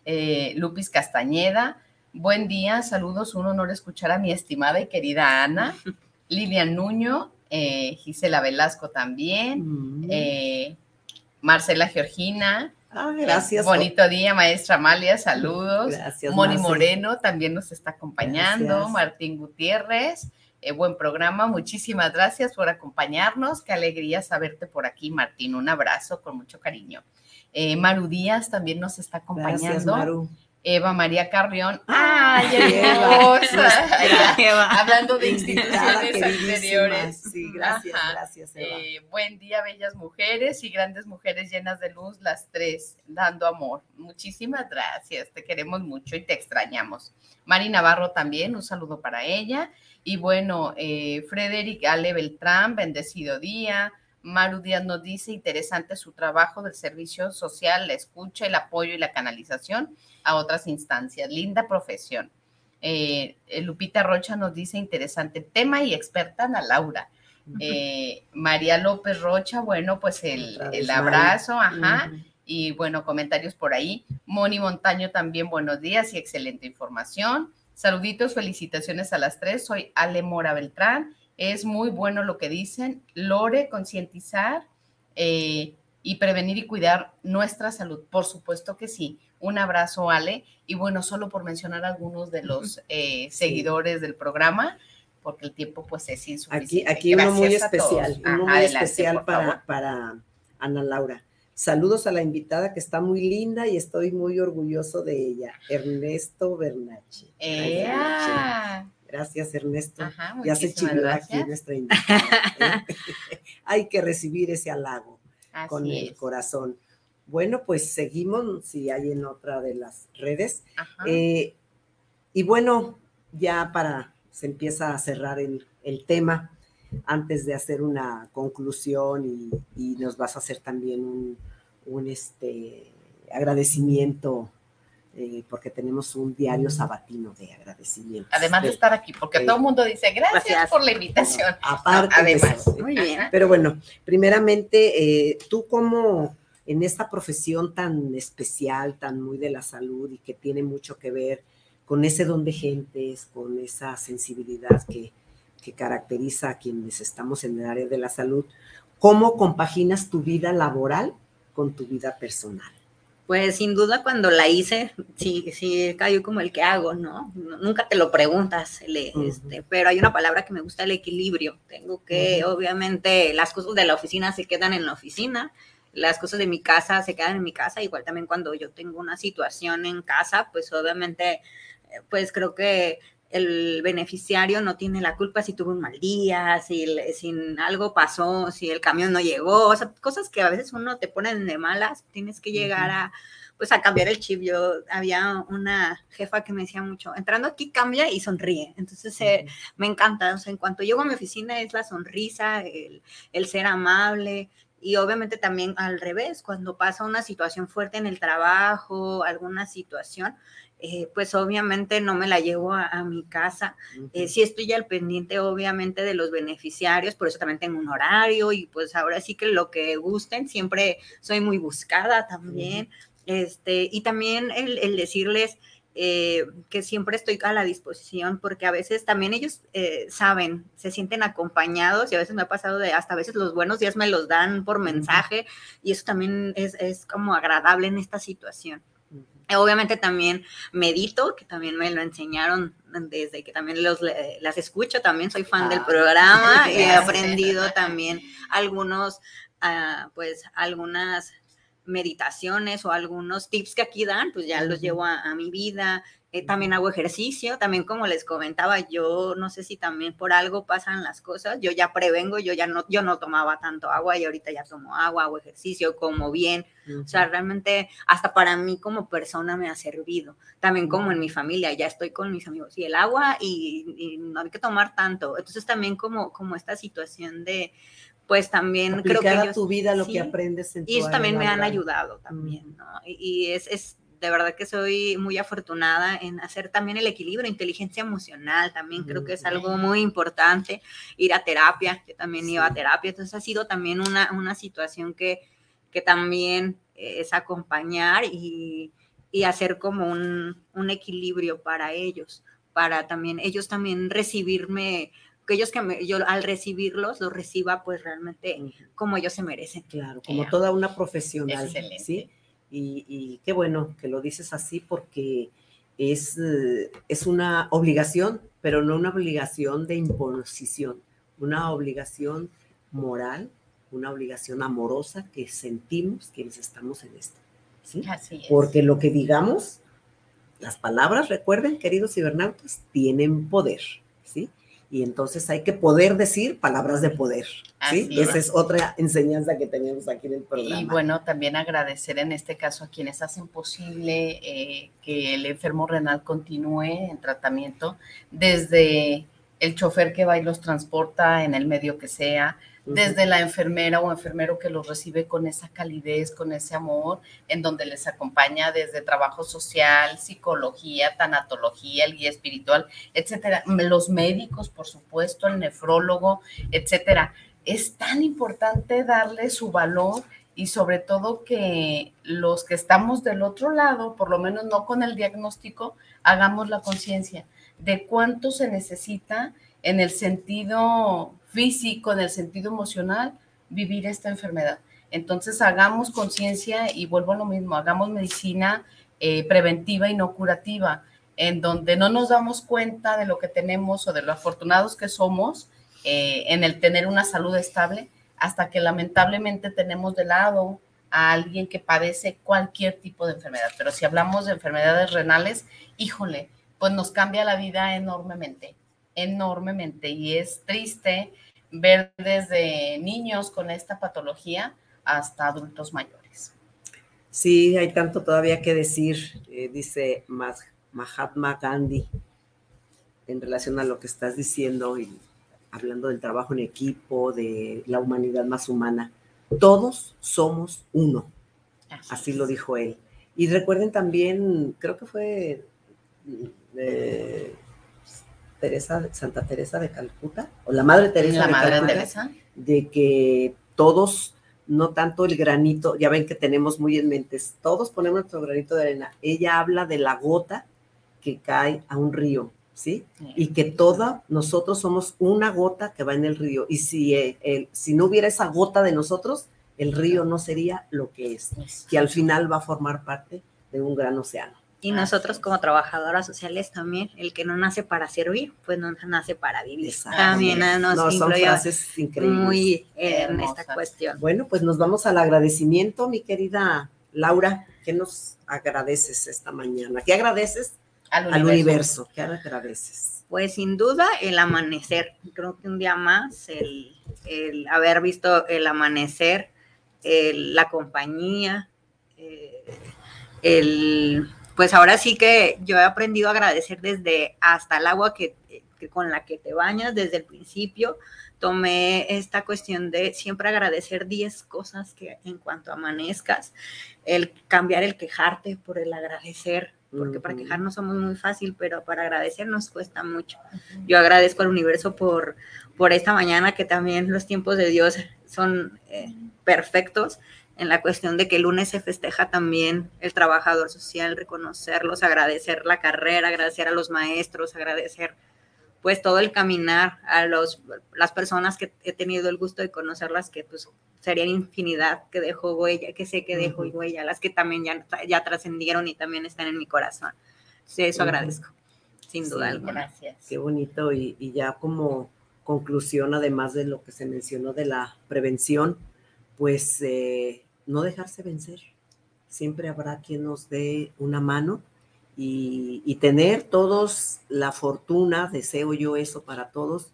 Eh, Lupis Castañeda. Buen día, saludos. Un honor escuchar a mi estimada y querida Ana. Lilian Nuño, eh, Gisela Velasco también. Mm. eh, Marcela Georgina. Ah, gracias. Bonito día, maestra Amalia, saludos. Gracias, Moni Marce. Moreno también nos está acompañando. Gracias. Martín Gutiérrez, eh, buen programa. Muchísimas gracias por acompañarnos. Qué alegría saberte por aquí, Martín. Un abrazo con mucho cariño. Eh, Maru Díaz también nos está acompañando. Gracias, Maru. Eva María Carrión. Ah, ¡Ay, hermosa! Hablando de instituciones anteriores. Sí, gracias, Ajá. gracias, Eva. Eh, buen día, bellas mujeres y grandes mujeres llenas de luz, las tres, dando amor. Muchísimas gracias, te queremos mucho y te extrañamos. Mari Navarro también, un saludo para ella. Y bueno, eh, Frederick Ale Beltrán, bendecido día. Maru Díaz nos dice, interesante su trabajo del servicio social, la escucha, el apoyo y la canalización a otras instancias. Linda profesión. Eh, eh, Lupita Rocha nos dice, interesante tema y experta Ana Laura. Eh, María López Rocha, bueno, pues el, el abrazo, ajá. Y bueno, comentarios por ahí. Moni Montaño también, buenos días y excelente información. Saluditos, felicitaciones a las tres. Soy Ale Mora Beltrán. Es muy bueno lo que dicen. Lore, concientizar eh, y prevenir y cuidar nuestra salud. Por supuesto que sí. Un abrazo, Ale. Y bueno, solo por mencionar algunos de los eh, seguidores del programa, porque el tiempo pues es Aquí, insuficiente. aquí uno muy Gracias especial, uno Ajá, muy adelante, especial para, para Ana Laura. Saludos a la invitada que está muy linda y estoy muy orgulloso de ella, Ernesto. ¡Ea! Gracias, Ernesto. Ajá, ya se gracias. aquí nuestra invitada. ¿eh? Hay que recibir ese halago con el es. corazón. Bueno, pues seguimos, si hay en otra de las redes. Eh, y bueno, ya para, se empieza a cerrar el, el tema, antes de hacer una conclusión y, y nos vas a hacer también un, un, este, agradecimiento, eh, porque tenemos un diario sabatino de agradecimiento. Además de estar aquí, porque Sí. todo el mundo dice gracias, Gracias. por la invitación. Aparte No, de además. eso, Muy bien. Pero bueno, primeramente, eh, tú como en esta profesión tan especial, tan muy de la salud y que tiene mucho que ver con ese don de gentes, con esa sensibilidad que, que caracteriza a quienes estamos en el área de la salud, ¿cómo compaginas tu vida laboral con tu vida personal? Pues sin duda cuando la hice, sí, sí cayó como el que hago, ¿no? Nunca te lo preguntas, le- este, pero hay una palabra que me gusta, el equilibrio. Tengo que, obviamente, las cosas de la oficina se quedan en la oficina, las cosas de mi casa se quedan en mi casa, igual también cuando yo tengo una situación en casa, pues obviamente, eh, pues creo que el beneficiario no tiene la culpa si tuvo un mal día, si, si algo pasó, si el camión no llegó, o sea, cosas que a veces uno te ponen de malas, tienes que llegar a, pues a cambiar el chip. Yo había una jefa que me decía mucho, entrando aquí cambia y sonríe. Entonces eh, me encanta, o sea, en cuanto llego a mi oficina es la sonrisa, el, el ser amable. Y obviamente también al revés, cuando pasa una situación fuerte en el trabajo, alguna situación, eh, pues obviamente no me la llevo a, a mi casa. Eh, sí estoy al pendiente, obviamente, de los beneficiarios, por eso también tengo un horario y pues ahora sí que lo que gusten, siempre soy muy buscada también. Este, y también el, el decirles eh, que siempre estoy a la disposición, porque a veces también ellos eh, saben, se sienten acompañados y a veces me ha pasado de hasta a veces los buenos días me los dan por mensaje y eso también es, es como agradable en esta situación. Obviamente también medito, que también me lo enseñaron desde que también los, le- las escucho, también soy fan del Ah, programa y he aprendido también algunos, ah, pues algunas meditaciones o algunos tips que aquí dan, pues ya los llevo a, a mi vida. Eh, también hago ejercicio, también como les comentaba, yo no sé si también por algo pasan las cosas, yo ya prevengo, yo ya no, yo no tomaba tanto agua y ahorita ya tomo agua, hago ejercicio, como bien, o sea, realmente hasta para mí como persona me ha servido. También como en mi familia, ya estoy con mis amigos y el agua y, y no hay que tomar tanto. Entonces también como, como esta situación de, pues también creo Aplicar que a ellos, tu vida lo sí, que aprendes en tu y área también me han ayudado también, ¿no? Y, y es, es de verdad que soy muy afortunada en hacer también el equilibrio, inteligencia emocional, también creo que es algo muy importante, ir a terapia, yo también iba a terapia, entonces ha sido también una, una situación que, que también es acompañar y, y hacer como un, un, equilibrio para ellos, para también ellos también recibirme que ellos que yo al recibirlos los reciba pues realmente como ellos se merecen. Claro, como toda una profesional. Excelente. ¿sí? Y, qué bueno que lo dices así porque es, eh, es una obligación, pero no una obligación de imposición, una obligación moral, una obligación amorosa que sentimos quienes estamos en esto. ¿sí? Así es. Porque lo que digamos, las palabras, recuerden, queridos cibernautas, tienen poder, ¿sí? Y entonces hay que poder decir palabras de poder. ¿sí? Esa es otra enseñanza que tenemos aquí en el programa. Y bueno, también agradecer en este caso a quienes hacen posible eh, que el enfermo renal continúe en tratamiento, desde el chofer que va y los transporta en el medio que sea, desde la enfermera o enfermero que los recibe con esa calidez, con ese amor, en donde les acompaña desde trabajo social, psicología, tanatología, el guía espiritual, etcétera. Los médicos, por supuesto, el nefrólogo, etcétera. Es tan importante darle su valor y sobre todo que los que estamos del otro lado, por lo menos no con el diagnóstico, hagamos la conciencia de cuánto se necesita en el sentido físico, en el sentido emocional, vivir esta enfermedad. Entonces hagamos conciencia y vuelvo a lo mismo, hagamos medicina eh, preventiva y no curativa, en donde no nos damos cuenta de lo que tenemos o de lo afortunados que somos eh, en el tener una salud estable, hasta que lamentablemente tenemos de lado a alguien que padece cualquier tipo de enfermedad. Pero si hablamos de enfermedades renales, híjole, pues nos cambia la vida enormemente enormemente y es triste ver desde niños con esta patología hasta adultos mayores. Sí, hay tanto todavía que decir, eh, dice Mahatma Gandhi, en relación a lo que estás diciendo y hablando del trabajo en equipo, de la humanidad más humana. Todos somos uno, así, lo dijo él. Y recuerden también, creo que fue eh, Teresa, Santa Teresa de Calcuta, o la Madre Teresa la de Madre Teresa. de que todos, no tanto el granito, ya ven que tenemos muy en mente, todos ponemos nuestro granito de arena. Ella habla de la gota que cae a un río, ¿sí? Y que toda, nosotros somos una gota que va en el río. Y si, eh, si no hubiera esa gota de nosotros, el río no sería lo que es, que al final va a formar parte de un gran océano. Y nosotros como trabajadoras sociales también, el que no nace para servir, pues no nace para vivir. También nos no, son frases increíbles. muy en esta cuestión. Bueno, pues nos vamos al agradecimiento, mi querida Laura. ¿Qué nos agradeces esta mañana? ¿Qué agradeces al universo? ¿Qué agradeces? Pues sin duda el amanecer. Creo que un día más, el, el haber visto el amanecer, la compañía, eh, el pues ahora sí que yo he aprendido a agradecer desde hasta el agua que, con la que te bañas desde el principio. Tomé esta cuestión de siempre agradecer 10 cosas que en cuanto amanezcas, el cambiar el quejarte por el agradecer, porque para quejarnos somos muy fácil, pero para agradecer nos cuesta mucho. Yo agradezco al universo por, por esta mañana, que también los tiempos de Dios son eh, perfectos en la cuestión de que el lunes se festeja también el trabajador social, reconocerlos, agradecer la carrera, agradecer a los maestros, agradecer pues todo el caminar a los, las personas que he tenido el gusto de conocerlas, que pues serían infinidad que dejó huella, que sé que dejó huella, las que también ya, ya trascendieron y también están en mi corazón. Sí, eso agradezco, sin duda alguna. Gracias. Qué bonito y, y ya como conclusión, además de lo que se mencionó de la prevención, pues eh, no dejarse vencer. Siempre habrá quien nos dé una mano y, tener todos la fortuna, deseo yo eso para todos,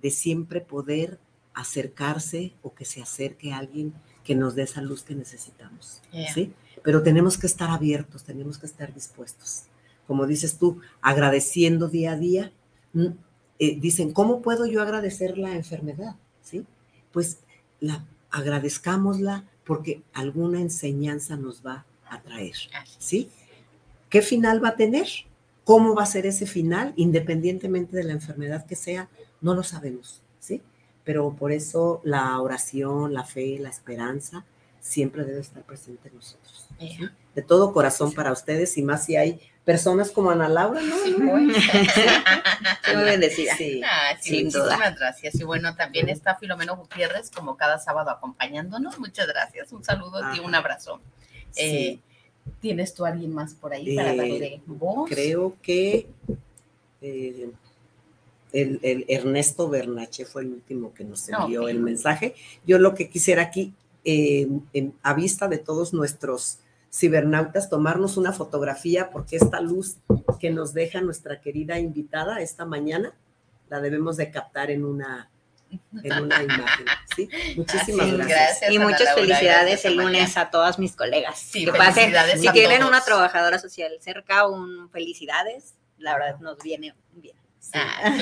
de siempre poder acercarse o que se acerque a alguien que nos dé esa luz que necesitamos. ¿sí? Pero tenemos que estar abiertos, tenemos que estar dispuestos. Como dices tú, agradeciendo día a día. Eh, dicen, ¿cómo puedo yo agradecer la enfermedad? ¿Sí? Pues la, agradezcámosla, porque alguna enseñanza nos va a traer, ¿sí? ¿qué final va a tener? ¿Cómo va a ser ese final? Independientemente de la enfermedad que sea, no lo sabemos, ¿sí? Pero por eso la oración, la fe, la esperanza siempre debe estar presente en nosotros. De todo corazón para ustedes y más si hay personas como Ana Laura, ¿no? Sí, muy, bendecida. Sí, ah, sin muchísimas gracias. Y bueno, también está Filomeno Gutiérrez como cada sábado acompañándonos. Muchas gracias. Un saludo y un abrazo. Eh, ¿Tienes tú alguien más por ahí para darle eh, voz? Creo que eh, el, Ernesto Bernache fue el último que nos envió el mensaje. Yo lo que quisiera aquí, a vista de todos nuestros cibernautas, tomarnos una fotografía porque esta luz que nos deja nuestra querida invitada esta mañana, la debemos de captar en una, en una imagen. ¿sí? Muchísimas gracias. Y muchas felicidades el lunes a todas mis colegas. Sí, que si tienen una trabajadora social cerca, un felicidades, la verdad nos viene bien. Ah,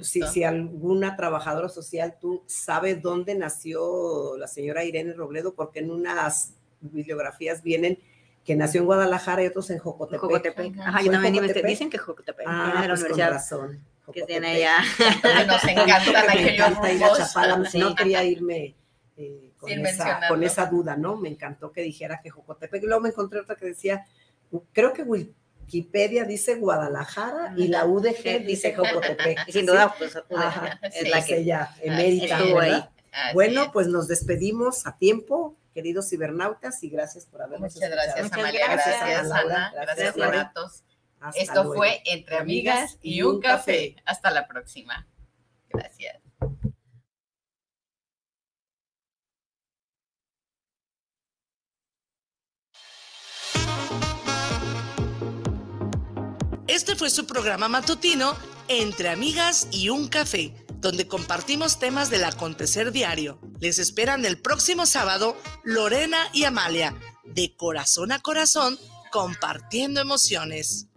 si, alguna trabajadora social tú sabes dónde nació la señora Irene Robledo, porque en unas bibliografías vienen que nació en Guadalajara y otros en Jocotepec. Jocotepec. Ajá, yo también Jocotepec? dicen que Jocotepec. Ah, pues con razón. Que tiene allá. Nos encanta Me encanta ir a Chapala. No quería irme eh, con, esa, con, esa, duda, ¿no? Me encantó que dijera que Jocotepec. Y luego me encontré otra que decía, creo que Wikipedia dice Guadalajara y la UDG dice Jocotepec. Sin duda, pues es la que ella emérita, ¿verdad? Bueno, pues nos despedimos a tiempo queridos cibernautas, y gracias por habernos Muchas gracias, Amalia. Gracias, gracias, Ana. Gracias, gracias Esto fue Entre Amigas y un café. Hasta la próxima. Gracias. Este fue su programa matutino Entre Amigas y un Café donde compartimos temas del acontecer diario. Les esperan el próximo sábado Lorena y Amalia, de corazón a corazón, compartiendo emociones.